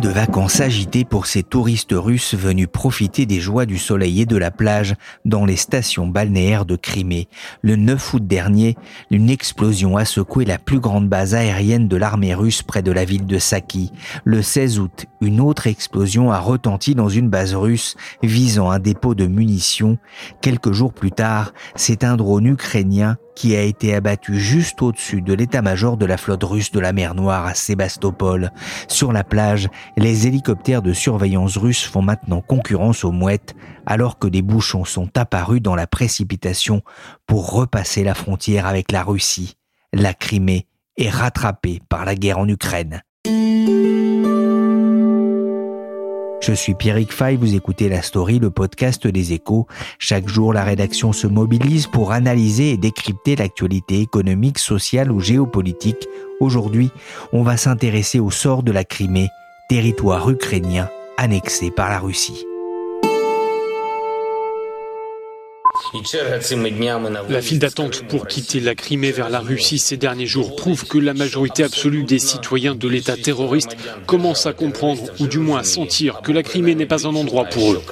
De vacances agitées pour ces touristes russes venus profiter des joies du soleil et de la plage dans les stations balnéaires de Crimée. Le 9 août dernier, une explosion a secoué la plus grande base aérienne de l'armée russe près de la ville de Saki. Le 16 août, une autre explosion a retenti dans une base russe visant un dépôt de munitions. Quelques jours plus tard, c'est un drone ukrainien qui a été abattu juste au-dessus de l'état-major de la flotte russe de la mer Noire à Sébastopol. Sur la plage, les hélicoptères de surveillance russes font maintenant concurrence aux mouettes alors que des bouchons sont apparus dans la précipitation pour repasser la frontière avec la Russie. La Crimée est rattrapée par la guerre en Ukraine. Je suis Pierrick Fay, vous écoutez La Story, le podcast des échos. Chaque jour, la rédaction se mobilise pour analyser et décrypter l'actualité économique, sociale ou géopolitique. Aujourd'hui, on va s'intéresser au sort de la Crimée, territoire ukrainien annexé par la Russie. La file d'attente pour quitter la Crimée vers la Russie ces derniers jours prouve que la majorité absolue des citoyens de l'État terroriste commence à comprendre, ou du moins à sentir, que la Crimée n'est pas un endroit pour eux.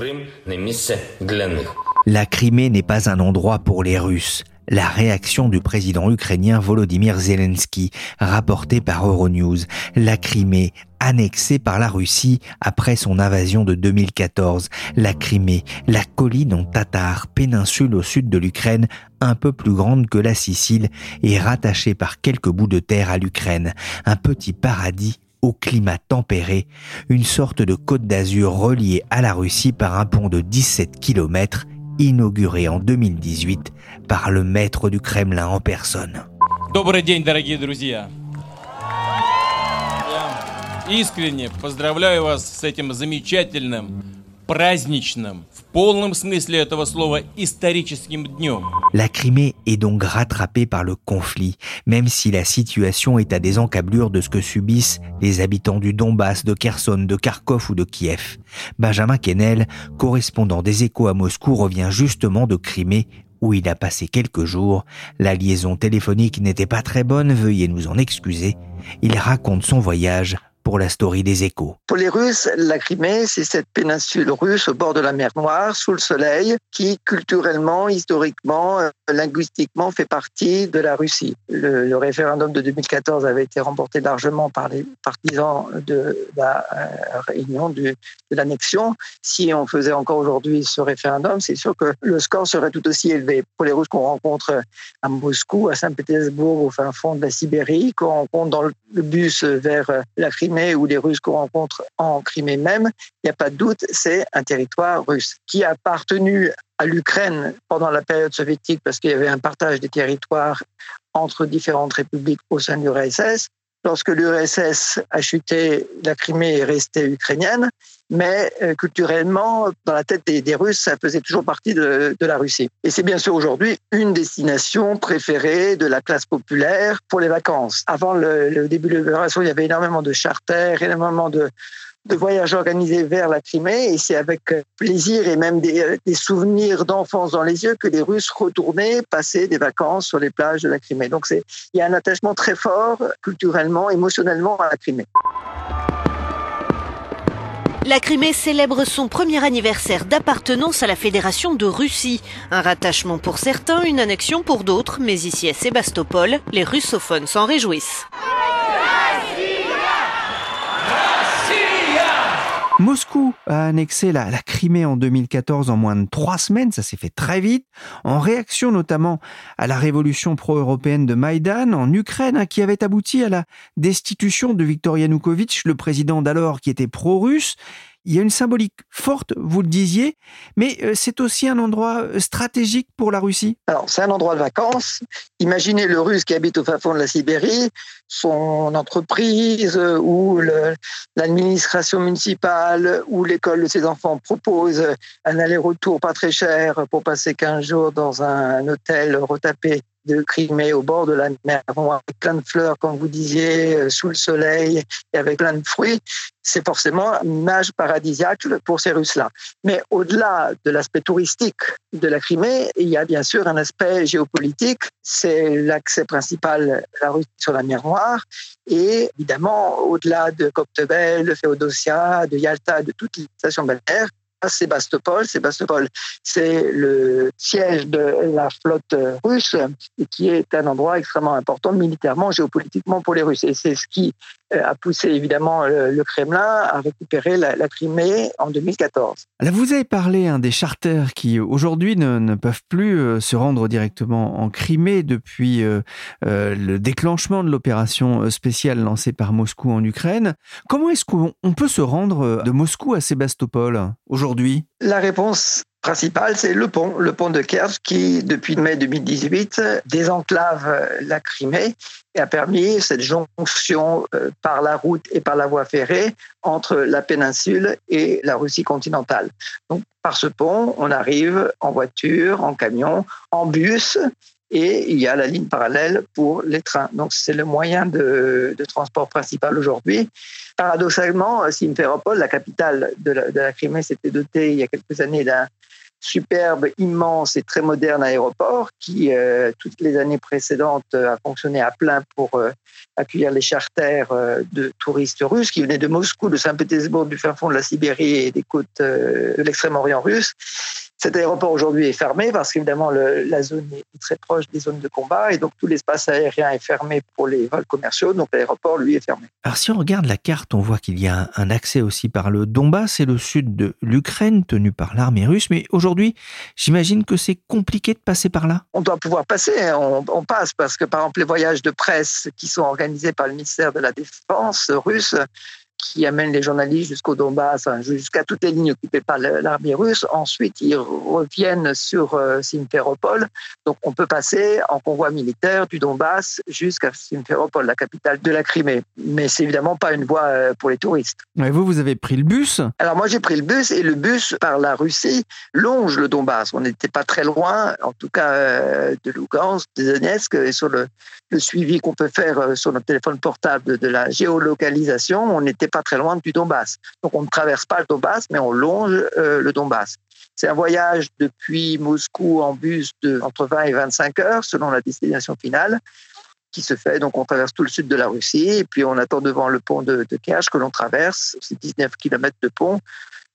La Crimée n'est pas un endroit pour les Russes la réaction du président ukrainien Volodymyr Zelensky, rapportée par Euronews. La Crimée, annexée par la Russie après son invasion de 2014. La Crimée, la colline en tatar, péninsule au sud de l'Ukraine, un peu plus grande que la Sicile et rattachée par quelques bouts de terre à l'Ukraine. Un petit paradis au climat tempéré, une sorte de côte d'Azur reliée à la Russie par un pont de 17 km inauguré en 2018 par le maître du Kremlin en personne. Добрый день, дорогие друзья! Я искренне поздравляю вас с этим замечательным, праздничным, полном смысле этого слова историческим днем. La Crimée est donc rattrapée par le conflit, même si la situation est à des encablures de ce que subissent les habitants du Donbass, de Kherson, de Kharkov ou de Kiev. Benjamin Kennel, correspondant des échos à Moscou, revient justement de Crimée où il a passé quelques jours. La liaison téléphonique n'était pas très bonne, veuillez nous en excuser. Il raconte son voyage pour la story des échos. Pour les Russes, la Crimée, c'est cette péninsule russe au bord de la mer Noire, sous le soleil, qui culturellement, historiquement, euh, linguistiquement fait partie de la Russie. Le, référendum de 2014 avait été remporté largement par les partisans de la euh, réunion de l'annexion. Si on faisait encore aujourd'hui ce référendum, c'est sûr que le score serait tout aussi élevé. Pour les Russes qu'on rencontre à Moscou, à Saint-Pétersbourg, au fin fond de la Sibérie, qu'on rencontre dans le bus vers la Crimée, ou les Russes qu'on rencontre en Crimée même, il n'y a pas de doute, c'est un territoire russe qui a appartenu à l'Ukraine pendant la période soviétique parce qu'il y avait un partage des territoires entre différentes républiques au sein de l'URSS. Lorsque l'URSS a chuté, la Crimée est restée ukrainienne, mais euh, culturellement, dans la tête des, Russes, ça faisait toujours partie de, la Russie. Et c'est bien sûr aujourd'hui une destination préférée de la classe populaire pour les vacances. Avant le, le début de l'opération, il y avait énormément de charters, énormément de, de voyages organisés vers la Crimée et c'est avec plaisir et même des, souvenirs d'enfance dans les yeux que les Russes retournaient passer des vacances sur les plages de la Crimée. Donc il y a un attachement très fort culturellement, émotionnellement à la Crimée. La Crimée célèbre son premier anniversaire d'appartenance à la Fédération de Russie. Un rattachement pour certains, une annexion pour d'autres, mais ici à Sébastopol, les russophones s'en réjouissent. Moscou a annexé la, Crimée en 2014 en moins de trois semaines, ça s'est fait très vite, en réaction notamment à la révolution pro-européenne de Maïdan en Ukraine, hein, qui avait abouti à la destitution de Viktor Yanukovych, le président d'alors qui était pro-russe. Il y a une symbolique forte, vous le disiez, mais euh, c'est aussi un endroit euh, stratégique pour la Russie. Alors, c'est un endroit de vacances. Imaginez le Russe qui habite au fin fond de la Sibérie, son entreprise euh, ou l'administration municipale ou l'école de ses enfants propose un aller-retour pas très cher pour passer 15 jours dans un hôtel retapé de Crimée au bord de la mer, avec plein de fleurs, comme vous disiez, euh, sous le soleil et avec plein de fruits, c'est forcément une image paradisiaque pour ces Russes-là. Mais au-delà de l'aspect touristique de la Crimée, il y a bien sûr un aspect géopolitique. C'est l'accès principal de la Russie sur la mer Noire. Et évidemment, au-delà de Koktebel, de Féodossia, de Yalta, de toutes les stations balnéaires, Sébastopol. Sébastopol, c'est le siège de la flotte russe et qui est un endroit extrêmement important militairement, géopolitiquement pour les Russes. Et c'est ce qui euh, a poussé évidemment le Kremlin à récupérer la, Crimée en 2014. Là, vous avez parlé hein, des charters qui aujourd'hui ne, peuvent plus euh, se rendre directement en Crimée depuis euh, le déclenchement de l'opération spéciale lancée par Moscou en Ukraine. Comment est-ce qu'on peut se rendre de Moscou à Sébastopol aujourd'hui? La réponse principal, c'est le pont, le pont de Kerch qui, depuis mai 2018, désenclave la Crimée et a permis cette jonction euh, par la route et par la voie ferrée entre la péninsule et la Russie continentale. Donc, par ce pont, on arrive en voiture, en camion, en bus, et il y a la ligne parallèle pour les trains. Donc, c'est le moyen de, transport principal aujourd'hui. Paradoxalement, Simferopol, la capitale de la, de la Crimée, s'était dotée il y a quelques années d'un superbe, immense et très moderne aéroport qui, euh, toutes les années précédentes, a fonctionné à plein pour euh, accueillir les charters euh, de touristes russes qui venaient de Moscou, de Saint-Pétersbourg, du fin fond de la Sibérie et des côtes de l'extrême-orient russe. Cet aéroport aujourd'hui est fermé parce qu'évidemment la zone est très proche des zones de combat et donc tout l'espace aérien est fermé pour les vols commerciaux. Donc l'aéroport, lui, est fermé. Alors si on regarde la carte, on voit qu'il y a un accès aussi par le Donbass et le sud de l'Ukraine tenu par l'armée russe. Mais aujourd'hui, j'imagine que c'est compliqué de passer par là. On doit pouvoir passer, hein. on, on passe parce que par exemple les voyages de presse qui sont organisés par le ministère de la Défense russe qui amène les journalistes jusqu'au Donbass, jusqu'à toutes les lignes occupées par l'armée russe. Ensuite, ils reviennent sur euh, Simferopol. Donc, on peut passer en convoi militaire du Donbass jusqu'à Simferopol, la capitale de la Crimée. Mais c'est évidemment pas une voie euh, pour les touristes. Et vous, vous avez pris le bus Alors, moi, j'ai pris le bus et le bus par la Russie longe le Donbass. On n'était pas très loin, en tout cas euh, de Lugansk, de Donetsk, et sur le, le suivi qu'on peut faire sur notre téléphone portable de la géolocalisation, on n'était pas très loin du Donbass. Donc on ne traverse pas le Donbass, mais on longe euh, le Donbass. C'est un voyage depuis Moscou en bus de entre 20 et 25 heures selon la destination finale qui se fait. Donc on traverse tout le sud de la Russie et puis on attend devant le pont de, Kerch que l'on traverse. C'est 19 km de pont.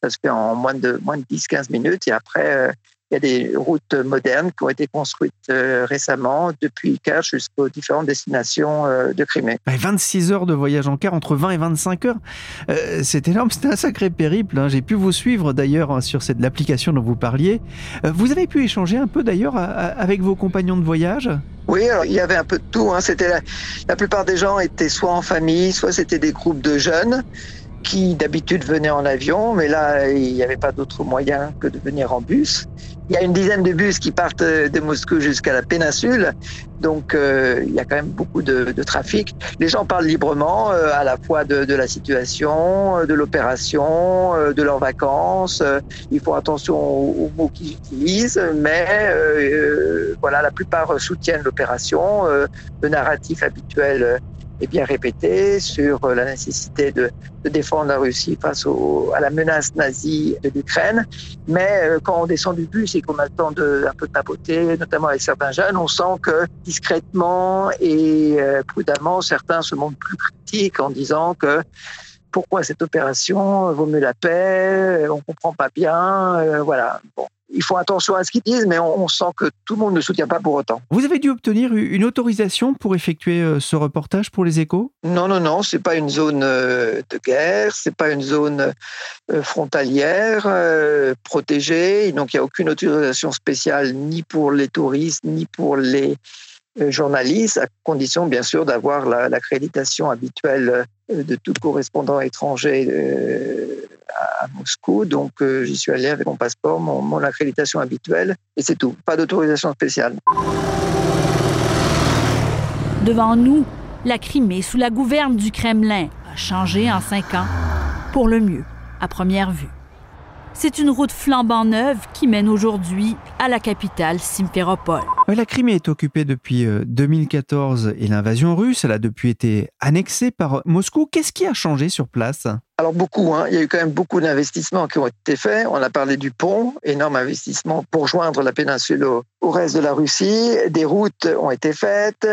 Ça se fait en moins de, moins de 10-15 minutes et après euh, il y a des routes modernes qui ont été construites euh, récemment depuis Kerch jusqu'aux différentes destinations euh, de Crimée. 26 heures de voyage en car, entre 20 et 25 heures. Euh, c'est énorme, c'est un sacré périple. Hein. J'ai pu vous suivre d'ailleurs hein, sur cette l'application dont vous parliez. Vous avez pu échanger un peu d'ailleurs avec vos compagnons de voyage? Oui, alors, il y avait un peu de tout. Hein. C'était la, la plupart des gens étaient soit en famille, soit c'était des groupes de jeunes qui d'habitude venaient en avion, mais là, il n'y avait pas d'autre moyen que de venir en bus. Il y a une dizaine de bus qui partent de Moscou jusqu'à la péninsule, donc euh, il y a quand même beaucoup de, de trafic. Les gens parlent librement euh, à la fois de, de la situation, de l'opération, euh, de leurs vacances. Ils font attention aux, aux mots qu'ils utilisent, mais voilà, la plupart soutiennent l'opération. le narratif habituel est bien répété sur euh, la nécessité de, de défendre la Russie face au, à la menace nazie de l'Ukraine. Mais euh, quand on descend du bus et qu'on a le temps de un peu tapoter, notamment avec certains jeunes, on sent que discrètement et euh, prudemment, certains se montrent plus critiques en disant que pourquoi cette opération vaut mieux la paix, on comprend pas bien, voilà. Bon, ils font attention à ce qu'ils disent, mais on, sent que tout le monde ne soutient pas pour autant. Vous avez dû obtenir une autorisation pour effectuer euh, ce reportage pour les échos? Non, non, non, c'est pas une zone euh, de guerre, c'est pas une zone euh, frontalière protégée, donc il n'y a aucune autorisation spéciale ni pour les touristes, ni pour les journalistes, à condition bien sûr d'avoir l'accréditation habituelle de tout correspondant étranger à Moscou. Donc, euh, j'y suis allé avec mon passeport, mon, accréditation habituelle, et c'est tout. Pas d'autorisation spéciale. Devant nous, la Crimée, sous la gouverne du Kremlin, a changé en cinq ans, pour le mieux, à première vue. C'est une route flambant neuve qui mène aujourd'hui à la capitale Simferopol. La Crimée est occupée depuis 2014 euh, et l'invasion russe, elle a depuis été annexée par Moscou. Qu'est-ce qui a changé sur place? Alors beaucoup, hein. il y a eu quand même beaucoup d'investissements qui ont été faits. On a parlé du pont, énorme investissement pour joindre la péninsule au, reste de la Russie. Des routes ont été faites,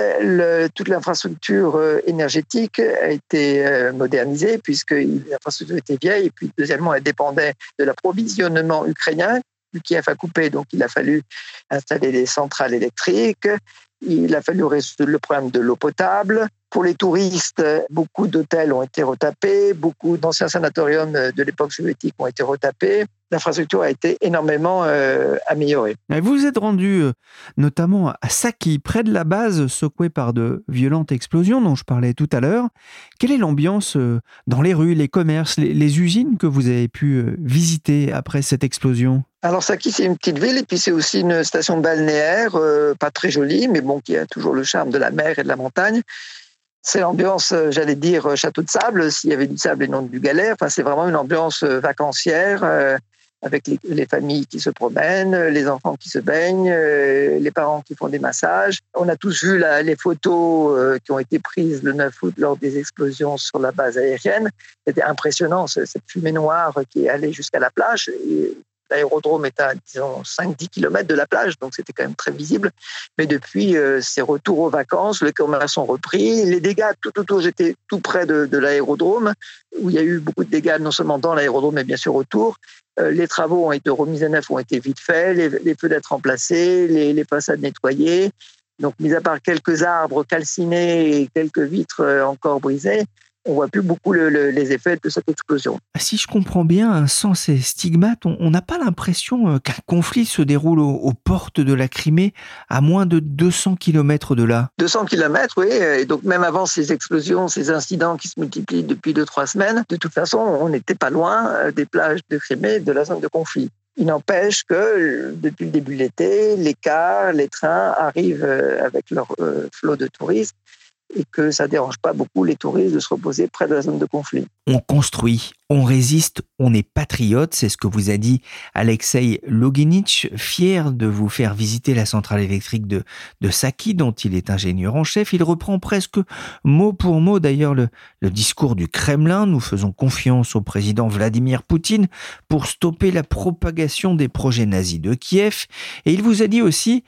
toute l'infrastructure euh, énergétique a été euh, modernisée puisque l'infrastructure était vieille et puis deuxièmement elle dépendait de l'approvisionnement ukrainien. Kiev a coupé, donc il a fallu installer des centrales électriques. Il a fallu résoudre le problème de l'eau potable. Pour les touristes, beaucoup d'hôtels ont été retapés, beaucoup d'anciens sanatoriums de l'époque soviétique ont été retapés. L'infrastructure a été énormément euh, améliorée. Vous vous êtes rendu euh, notamment à Saki, près de la base secouée par de violentes explosions dont je parlais tout à l'heure. Quelle est l'ambiance euh, dans les rues, les commerces, les, usines que vous avez pu visiter après cette explosion? Alors Saki, c'est une petite ville et puis c'est aussi une station balnéaire, pas très jolie, mais bon, qui a toujours le charme de la mer et de la montagne. C'est l'ambiance, euh, j'allais dire, euh, château de sable, s'il y avait du sable et non du galère. Enfin, c'est vraiment une ambiance euh, vacancière avec les, familles qui se promènent, les enfants qui se baignent, les parents qui font des massages. On a tous vu les photos qui ont été prises le 9 août lors des explosions sur la base aérienne. C'était impressionnant, cette fumée noire qui allée jusqu'à la plage. L'aérodrome est à, disons, 5-10 km de la plage, donc c'était quand même très visible. Mais depuis euh, ces retours aux vacances, les commerces ont repris. Les dégâts tout autour, j'étais tout près de, l'aérodrome, où il y a eu beaucoup de dégâts, non seulement dans l'aérodrome, mais bien sûr autour. Euh, les travaux ont été remis à neuf, ont été vite faits, les, les fenêtres remplacées, les, les façades nettoyées. Donc, mis à part quelques arbres calcinés et quelques vitres euh, encore brisées, on voit plus beaucoup les effets de cette explosion. Ah, si je comprends bien, sans ces stigmates, on n'a pas l'impression euh, qu'un conflit se déroule aux, portes de la Crimée à moins de 200 km de là. 200 km, oui. Et donc même avant ces explosions, ces incidents qui se multiplient depuis 2-3 semaines, de toute façon, on n'était pas loin euh, des plages de Crimée, de la zone de conflit. Il n'empêche que depuis le début de l'été, les cars, les trains arrivent euh, avec leur flot de touristes et que ça dérange pas beaucoup les touristes de se reposer près de la zone de conflit. On construit, on résiste, on est patriote, c'est ce que vous a dit Alexei Loginich, fier de vous faire visiter la centrale électrique de, de Saki, dont il est ingénieur en chef. Il reprend presque mot pour mot d'ailleurs le, le discours du Kremlin. Nous faisons confiance au président Vladimir Poutine pour stopper la propagation des projets nazis de Kiev. Et il vous a dit aussi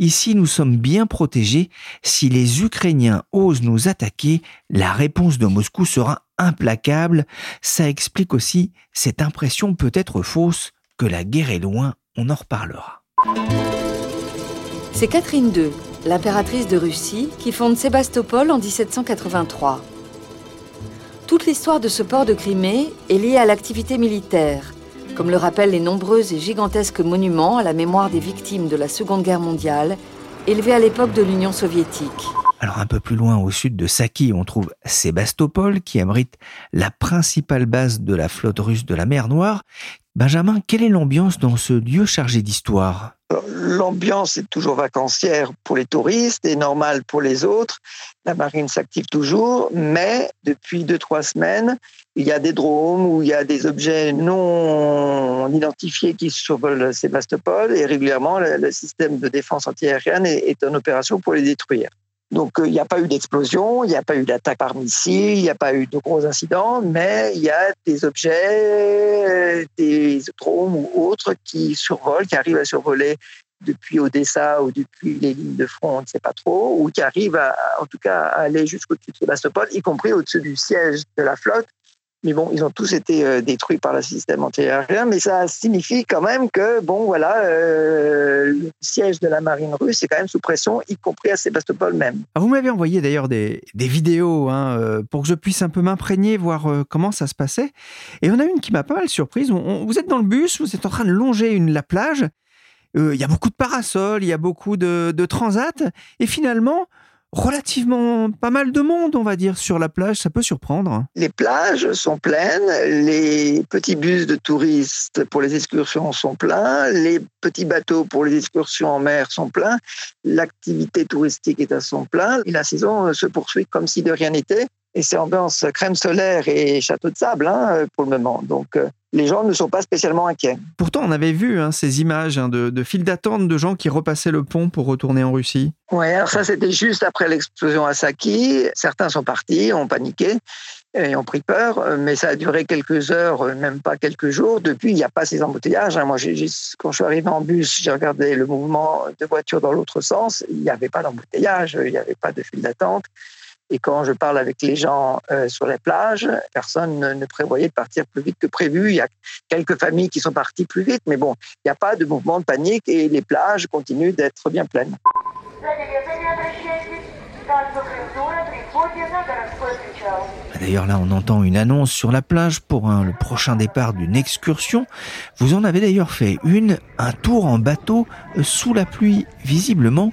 Ici, nous sommes bien protégés. Si les Ukrainiens osent nous attaquer, la réponse de Moscou sera implacable. Ça explique aussi cette impression peut-être fausse que la guerre est loin. On en reparlera. C'est Catherine II, l'impératrice de Russie, qui fonde Sébastopol en 1783. Toute l'histoire de ce port de Crimée est liée à l'activité militaire comme le rappellent les nombreux et gigantesques monuments à la mémoire des victimes de la Seconde Guerre mondiale, élevés à l'époque de l'Union soviétique. Alors un peu plus loin au sud de Saki, on trouve Sébastopol qui abrite la principale base de la flotte russe de la mer Noire. Benjamin, quelle est l'ambiance dans ce lieu chargé d'histoire? L'ambiance est toujours vacancière pour les touristes et normale pour les autres. La marine s'active toujours, mais depuis deux, trois semaines, il y a des drones ou il y a des objets non identifiés qui survolent Sébastopol et régulièrement, le, système de défense antiaérienne est, est en opération pour les détruire. Donc, euh, il n'y a pas eu d'explosion, il n'y a pas eu d'attaque par missile, il n'y a pas eu de gros incidents, mais il y a des objets, des drones ou autres qui survolent, qui arrivent à survoler depuis Odessa ou depuis les lignes de front, on ne sait pas trop, ou qui arrivent à, en tout cas à aller jusqu'au-dessus de Sébastopol, y compris au-dessus du siège de la flotte, Mais bon, ils ont tous été détruits par le système antiaérien, mais ça signifie quand même que, bon, voilà, le siège de la marine russe est quand même sous pression, y compris à Sébastopol même. Ah, vous m'avez envoyé d'ailleurs des, vidéos hein, pour que je puisse un peu m'imprégner, voir comment ça se passait. Et on a une qui m'a pas mal surprise. vous êtes dans le bus, vous êtes en train de longer la plage, il y a beaucoup de parasols, il y a beaucoup de, de transats, et finalement, relativement pas mal de monde, on va dire, sur la plage. Ça peut surprendre. Les plages sont pleines, les petits bus de touristes pour les excursions sont pleins, les petits bateaux pour les excursions en mer sont pleins, l'activité touristique est à son plein, et la saison se poursuit comme si de rien n'était. Et c'est ambiance crème solaire et château de sable hein, pour le moment. Donc euh, les gens ne sont pas spécialement inquiets. Pourtant, on avait vu hein, ces images hein, de, de files d'attente de gens qui repassaient le pont pour retourner en Russie. Oui, alors ça, c'était juste après l'explosion à Saki. Certains sont partis, ont paniqué et ont pris peur, mais ça a duré quelques heures, même pas quelques jours. Depuis, il n'y a pas ces embouteillages. Hein. Moi, quand je suis arrivé en bus, j'ai regardé le mouvement de voitures dans l'autre sens. Il n'y avait pas d'embouteillage, il n'y avait pas de file d'attente. Et quand je parle avec les gens euh, sur les plages, personne ne, prévoyait de partir plus vite que prévu. Il y a quelques familles qui sont parties plus vite, mais bon, il n'y a pas de mouvement de panique et les plages continuent d'être bien pleines. D'ailleurs, là, on entend une annonce sur la plage pour le prochain départ d'une excursion. Vous en avez d'ailleurs fait une, un tour en bateau euh, sous la pluie, visiblement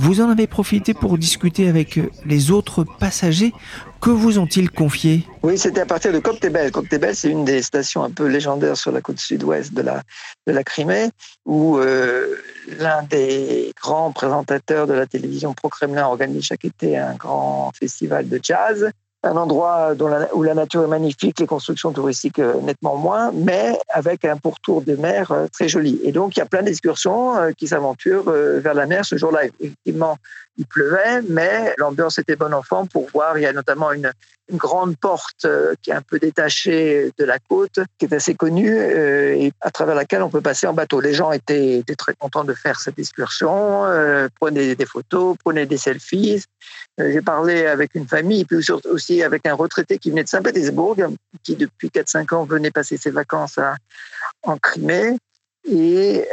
vous en avez profité pour discuter avec euh, les autres passagers. Que vous ont-ils confié? Oui, c'était à partir de Coctebel. Coctebel, c'est une des stations un peu légendaires sur la côte sud-ouest de la, de la Crimée, où euh, l'un des grands présentateurs de la télévision pro-Kremlin organise chaque été un grand festival de jazz un endroit où la nature est magnifique, les constructions touristiques euh, nettement moins, mais avec un pourtour de mer euh, très joli. Et donc, il y a plein d'excursions euh, qui s'aventurent vers la mer ce jour-là. Effectivement, il pleuvait, mais l'ambiance était bonne enfant pour voir. Il y a notamment une, grande porte qui est un peu détachée de la côte, qui est assez connue et à travers laquelle on peut passer en bateau. Les gens étaient, très contents de faire cette excursion, euh, prenaient des photos, prenaient des selfies. J'ai parlé avec une famille, puis aussi avec un retraité qui venait de Saint-Pétersbourg, qui depuis 4-5 ans venait passer ses vacances en Crimée. Et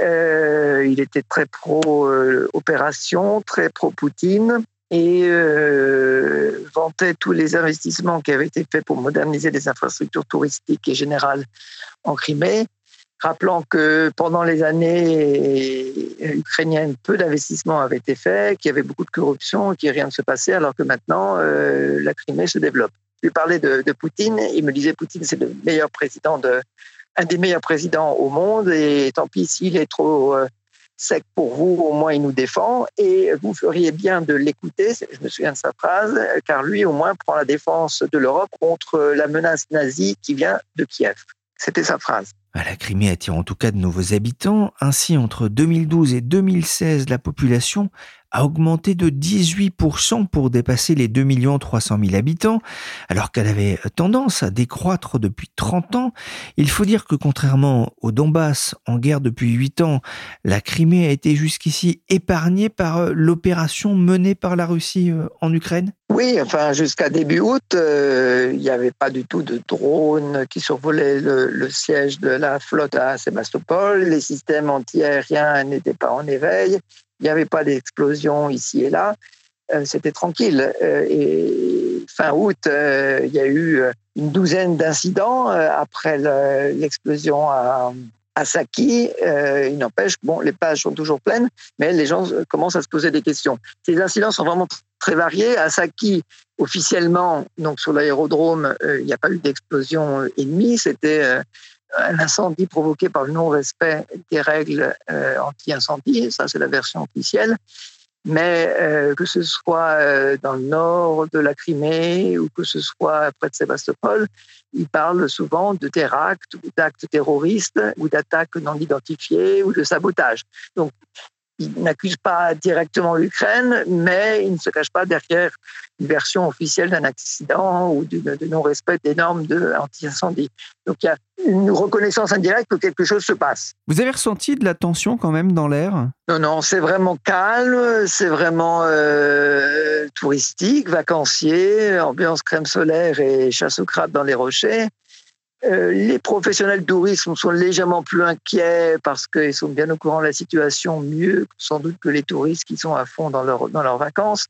il était très pro-opération, très pro-Poutine et euh, vantait tous les investissements qui avaient été faits pour moderniser les infrastructures touristiques et générales en Crimée, rappelant que pendant les années ukrainiennes, peu d'investissements avaient été faits, qu'il y avait beaucoup de corruption, qu'il rien ne se passait, alors que maintenant, euh, la Crimée se développe. Je lui parlais de, Poutine, il me disait Poutine, c'est le meilleur président de, un des meilleurs présidents au monde, et tant pis s'il est trop euh, sec pour vous, au moins il nous défend, et vous feriez bien de l'écouter, je me souviens de sa phrase, car lui au moins prend la défense de l'Europe contre la menace nazie qui vient de Kiev. C'était sa phrase. La Crimée attire en tout cas de nouveaux habitants. Ainsi, entre 2012 et 2016, la population a augmenté de 18% pour dépasser les 2 300 000 habitants, alors qu'elle avait tendance à décroître depuis 30 ans. Il faut dire que contrairement au Donbass, en guerre depuis 8 ans, la Crimée a été jusqu'ici épargnée par euh, l'opération menée par la Russie euh, en Ukraine oui, enfin jusqu'à début août, euh, il n'y avait pas du tout de drones qui survolaient le, le, siège de la flotte à Sébastopol. Les systèmes antiaériens n'étaient pas en éveil. Il n'y avait pas d'explosion ici et là. Euh, c'était tranquille. Euh, et fin août, euh, il y a eu une douzaine d'incidents après l'explosion à, à Saki. il n'empêche que bon, les pages sont toujours pleines, mais les gens commencent à se poser des questions. Ces incidents sont vraiment très variés. À Saki, officiellement, donc sur l'aérodrome, il n'y a pas eu d'explosion ennemie. C'était un incendie provoqué par le non-respect des règles euh, anti-incendie, ça c'est la version officielle. Mais euh, que ce soit euh, dans le nord de la Crimée ou que ce soit près de Sébastopol, ils parlent souvent de terractes ou d'actes terroristes ou d'attaques non identifiées ou de sabotage. Donc Ils n'accusent pas directement l'Ukraine, mais ils ne se cachent pas derrière une version officielle d'un accident ou de, non-respect des normes de anti-incendie. Donc il y a une reconnaissance indirecte que quelque chose se passe. Vous avez ressenti de la tension quand même dans l'air? Non, non, c'est vraiment calme, c'est vraiment euh, touristique, vacancier, ambiance crème solaire et chasse aux crabes dans les rochers. Euh, les professionnels de tourisme sont légèrement plus inquiets parce qu'ils sont bien au courant de la situation, mieux sans doute que les touristes qui sont à fond dans, dans leurs vacances.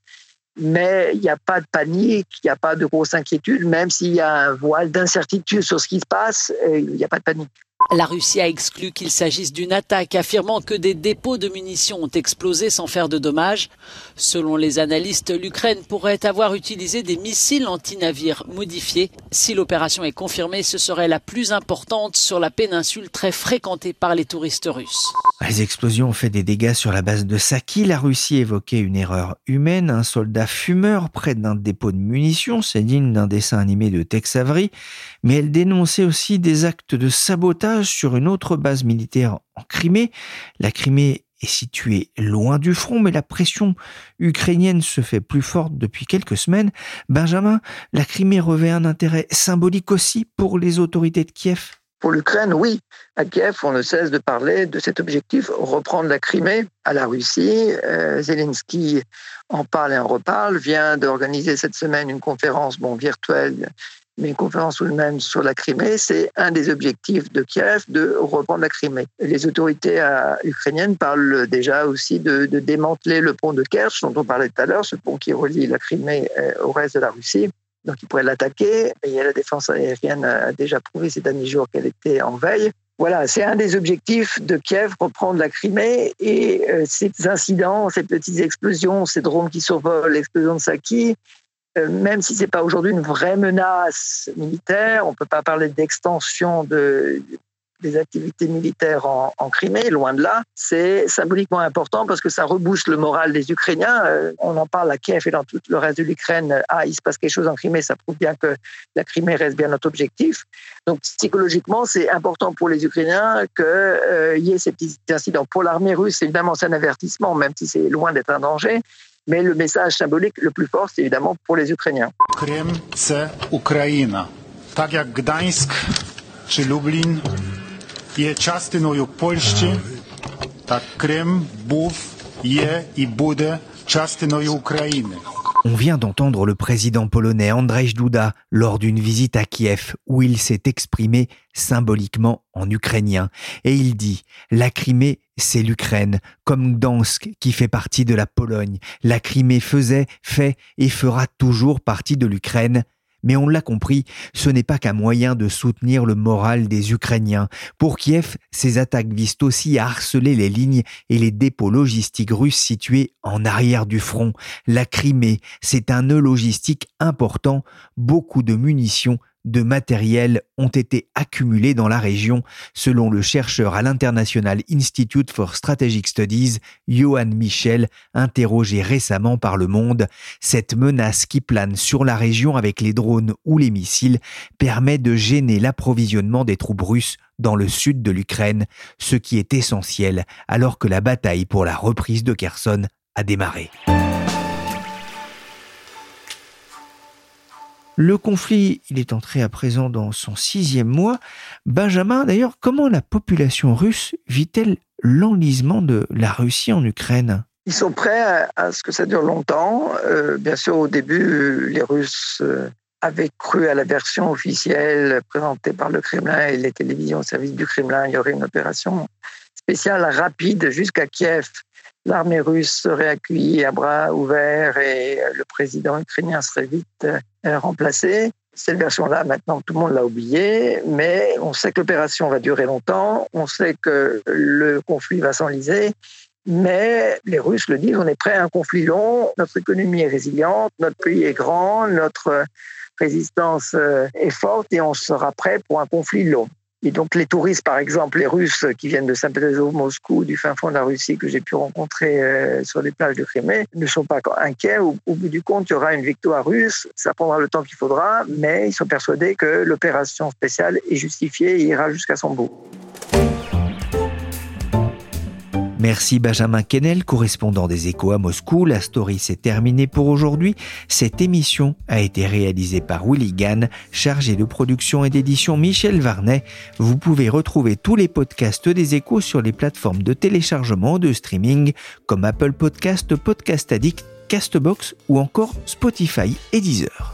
Mais il n'y a pas de panique, il n'y a pas de grosse inquiétude, même s'il y a un voile d'incertitude sur ce qui se passe, euh, il n'y a pas de panique. La Russie a exclu qu'il s'agisse d'une attaque, affirmant que des dépôts de munitions ont explosé sans faire de dommages. Selon les analystes, l'Ukraine pourrait avoir utilisé des missiles anti-navires modifiés. Si l'opération est confirmée, ce serait la plus importante sur la péninsule très fréquentée par les touristes russes. Les explosions ont fait des dégâts sur la base de Saki. La Russie évoquait une erreur humaine. Un soldat fumeur près d'un dépôt de munitions, c'est digne d'un dessin animé de Tex Avery. Mais elle dénonçait aussi des actes de sabotage sur une autre base militaire en Crimée. La Crimée est située loin du front, mais la pression ukrainienne se fait plus forte depuis quelques semaines. Benjamin, la Crimée revêt un intérêt symbolique aussi pour les autorités de Kiev pour l'Ukraine, oui. À Kiev, on ne cesse de parler de cet objectif, reprendre la Crimée à la Russie. Euh, Zelensky en parle et en reparle, vient d'organiser cette semaine une conférence bon, virtuelle, mais une conférence même sur la Crimée. C'est un des objectifs de Kiev de reprendre la Crimée. Les autorités euh, ukrainiennes parlent déjà aussi de, démanteler le pont de Kerch, dont on parlait tout à l'heure, ce pont qui relie la Crimée euh, au reste de la Russie donc ils pourraient l'attaquer. Et la défense aérienne a déjà prouvé ces derniers jours qu'elle était en veille. Voilà, c'est un des objectifs de Kiev, reprendre la Crimée. Et euh, ces incidents, ces petites explosions, ces drones qui survolent l'explosion de Saki, euh, même si ce n'est pas aujourd'hui une vraie menace militaire, on ne peut pas parler d'extension de, des activités militaires en, Crimée, loin de là, c'est symboliquement important parce que ça rebooste le moral des Ukrainiens. Euh, on en parle à Kiev et dans tout le reste de l'Ukraine. Ah, il se passe quelque chose en Crimée, ça prouve bien que la Crimée reste bien notre objectif. Donc psychologiquement, c'est important pour les Ukrainiens qu'il euh, y ait ces petits incidents. Pour l'armée russe, évidemment, c'est un avertissement, même si c'est loin d'être un danger. Mais le message symbolique le plus fort, c'est évidemment pour les Ukrainiens. Krym, c'est Ukraina. Tak jak Gdańsk czy Lublin є частиною Польщі, так Крим був, є і буде частиною України. On vient d'entendre le président polonais Andrzej Duda lors d'une visite à Kiev où il s'est exprimé symboliquement en ukrainien et il dit La Crimée, c'est l'Ukraine, comme Gdansk qui fait partie de la Pologne. La Crimée faisait, fait et fera toujours partie de l'Ukraine. Mais on l'a compris, ce n'est pas qu'un moyen de soutenir le moral des Ukrainiens. Pour Kiev, ces attaques visent aussi à harceler les lignes et les dépôts logistiques russes situés en arrière du front. La Crimée, c'est un nœud logistique important, beaucoup de munitions de matériel ont été accumulés dans la région, selon le chercheur à l'International Institute for Strategic Studies, Johan Michel, interrogé récemment par Le Monde. Cette menace qui plane sur la région avec les drones ou les missiles permet de gêner l'approvisionnement des troupes russes dans le sud de l'Ukraine, ce qui est essentiel alors que la bataille pour la reprise de Kherson a démarré. Le conflit, il est entré à présent dans son sixième mois. Benjamin, d'ailleurs, comment la population russe vit-elle l'enlisement de la Russie en Ukraine? Ils sont prêts à, ce que ça dure longtemps. Euh, bien sûr, au début, les Russes euh, avaient cru à la version officielle présentée par le Kremlin et les télévisions au service du Kremlin. Il y aurait une opération spéciale rapide jusqu'à Kiev l'armée russe serait accueillie à bras ouverts et le président ukrainien serait vite euh, remplacé. Cette version-là, maintenant, tout le monde l'a oubliée, mais on sait que l'opération va durer longtemps, on sait que le conflit va s'enliser, mais les Russes le disent, on est prêt à un conflit long, notre économie est résiliente, notre pays est grand, notre résistance euh, est forte et on sera prêt pour un conflit long. Et donc les touristes, par exemple, les Russes qui viennent de Saint-Pétersbourg, Moscou, du fin fond de la Russie que j'ai pu rencontrer euh, sur les plages de Crimée, ne sont pas inquiets. Au, au, bout du compte, il y aura une victoire russe. Ça prendra le temps qu'il faudra, mais ils sont persuadés que l'opération spéciale est justifiée et ira jusqu'à son bout. Merci Benjamin Kennel, correspondant des échos à Moscou. La story s'est terminée pour aujourd'hui. Cette émission a été réalisée par Willy Gann, chargé de production et d'édition Michel Varnet. Vous pouvez retrouver tous les podcasts des échos sur les plateformes de téléchargement de streaming comme Apple Podcast, Podcast Addict, Castbox ou encore Spotify et Deezer.